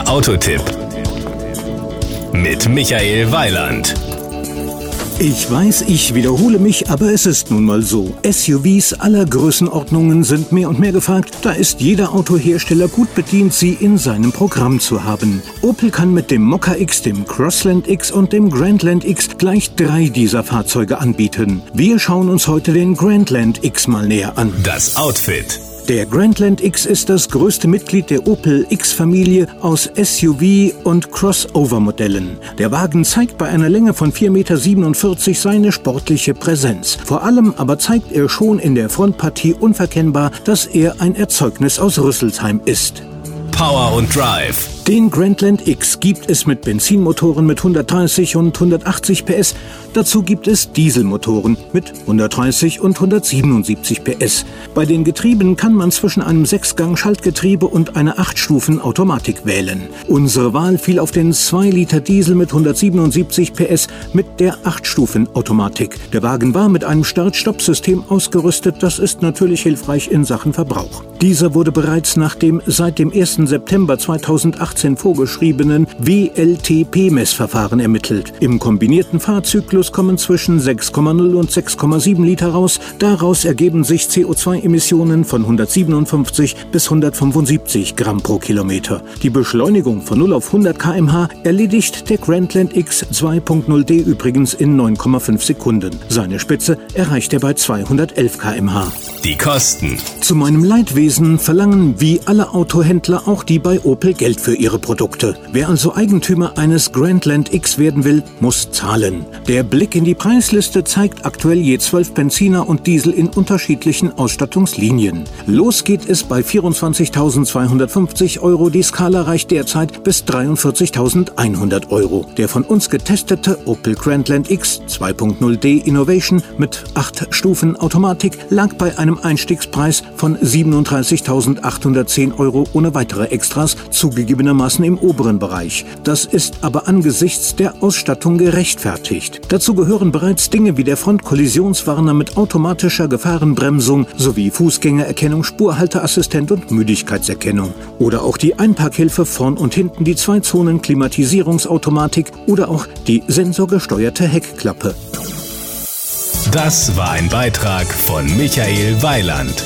Der Autotipp mit Michael Weiland. Ich weiß, ich wiederhole mich, aber es ist nun mal so. SUVs aller Größenordnungen sind mehr und mehr gefragt. Da ist jeder Autohersteller gut bedient, sie in seinem Programm zu haben. Opel kann mit dem Mokka X, dem Crossland X und dem Grandland X gleich drei dieser Fahrzeuge anbieten. Wir schauen uns heute den Grandland X mal näher an. Das Outfit. Der Grandland X ist das größte Mitglied der Opel X-Familie aus SUV- und Crossover-Modellen. Der Wagen zeigt bei einer Länge von 4,47 Meter seine sportliche Präsenz. Vor allem aber zeigt er schon in der Frontpartie unverkennbar, dass er ein Erzeugnis aus Rüsselsheim ist. Power und Drive. Den Grandland X gibt es mit Benzinmotoren mit 130 und 180 PS. Dazu gibt es Dieselmotoren mit 130 und 177 PS. Bei den Getrieben kann man zwischen einem 6-Gang-Schaltgetriebe und einer 8-Stufen-Automatik wählen. Unsere Wahl fiel auf den 2-Liter Diesel mit 177 PS mit der 8-Stufen-Automatik. Der Wagen war mit einem Start-Stopp-System ausgerüstet. Das ist natürlich hilfreich in Sachen Verbrauch. Dieser wurde bereits nach dem seit dem 1. September 2018 vorgeschriebenen WLTP-Messverfahren ermittelt. Im kombinierten Fahrzyklus kommen zwischen 6,0 und 6,7 Liter raus. Daraus ergeben sich CO2-Emissionen von 157 bis 175 Gramm pro Kilometer. Die Beschleunigung von 0 auf 100 km/h erledigt der Grandland X 2.0D übrigens in 9,5 Sekunden. Seine Spitze erreicht er bei 211 km/h. Die Kosten. Zu meinem Leidwesen verlangen wie alle Autohändler auch die bei Opel Geld für ihre Produkte. Wer also Eigentümer eines Grandland X werden will, muss zahlen. Der Blick in die Preisliste zeigt aktuell je 12 Benziner und Diesel in unterschiedlichen Ausstattungslinien. Los geht es bei 24.250 Euro. Die Skala reicht derzeit bis 43.100 Euro. Der von uns getestete Opel Grandland X 2.0D Innovation mit 8 Stufen Automatik lag bei einem Einstiegspreis von 37.810 Euro ohne weitere Extras, zugegebenermaßen im oberen Bereich. Das ist aber angesichts der Ausstattung gerechtfertigt. Dazu gehören bereits Dinge wie der Frontkollisionswarner mit automatischer Gefahrenbremsung sowie Fußgängererkennung, Spurhalteassistent und Müdigkeitserkennung. Oder auch die Einparkhilfe vorn und hinten, die Zwei-Zonen-Klimatisierungsautomatik oder auch die sensorgesteuerte Heckklappe. Das war ein Beitrag von Michael Weiland.